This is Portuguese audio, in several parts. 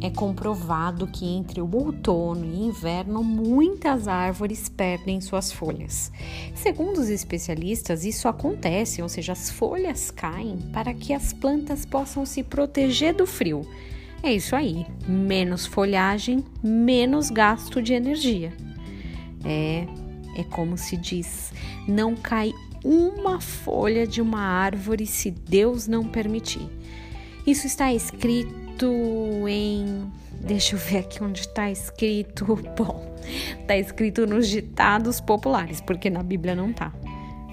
é comprovado que entre o outono e inverno muitas árvores perdem suas folhas. Segundo os especialistas, isso acontece, ou seja, as folhas caem para que as plantas possam se proteger do frio. É isso aí, menos folhagem, menos gasto de energia. É, é como se diz, não cai uma folha de uma árvore se Deus não permitir. Isso está escrito em. Deixa eu ver aqui onde está escrito. Bom, está escrito nos ditados populares, porque na Bíblia não está.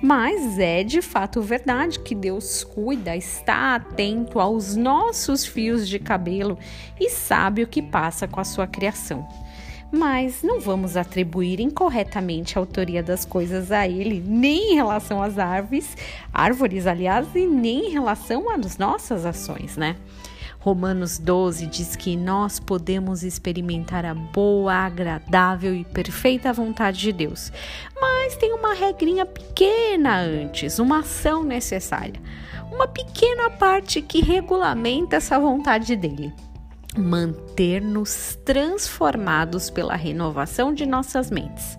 Mas é de fato verdade que Deus cuida, está atento aos nossos fios de cabelo e sabe o que passa com a sua criação mas não vamos atribuir incorretamente a autoria das coisas a ele, nem em relação às árvores, árvores, aliás, e nem em relação às nossas ações, né? Romanos 12 diz que nós podemos experimentar a boa, agradável e perfeita vontade de Deus, mas tem uma regrinha pequena antes, uma ação necessária, uma pequena parte que regulamenta essa vontade dele. Manter-nos transformados pela renovação de nossas mentes.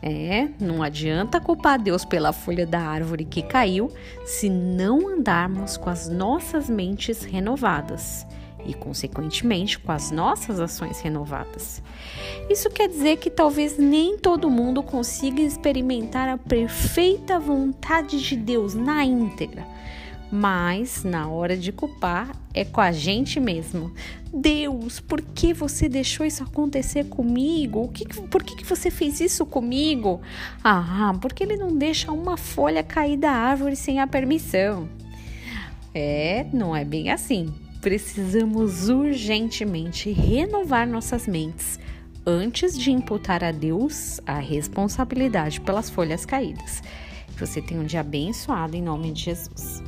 É, não adianta culpar Deus pela folha da árvore que caiu se não andarmos com as nossas mentes renovadas e, consequentemente, com as nossas ações renovadas. Isso quer dizer que talvez nem todo mundo consiga experimentar a perfeita vontade de Deus na íntegra mas na hora de culpar é com a gente mesmo. Deus, por que você deixou isso acontecer comigo? O que, por que, que você fez isso comigo? Ah, porque ele não deixa uma folha cair da árvore sem a permissão. É, não é bem assim. Precisamos urgentemente renovar nossas mentes antes de imputar a Deus a responsabilidade pelas folhas caídas. Que você tenha um dia abençoado em nome de Jesus.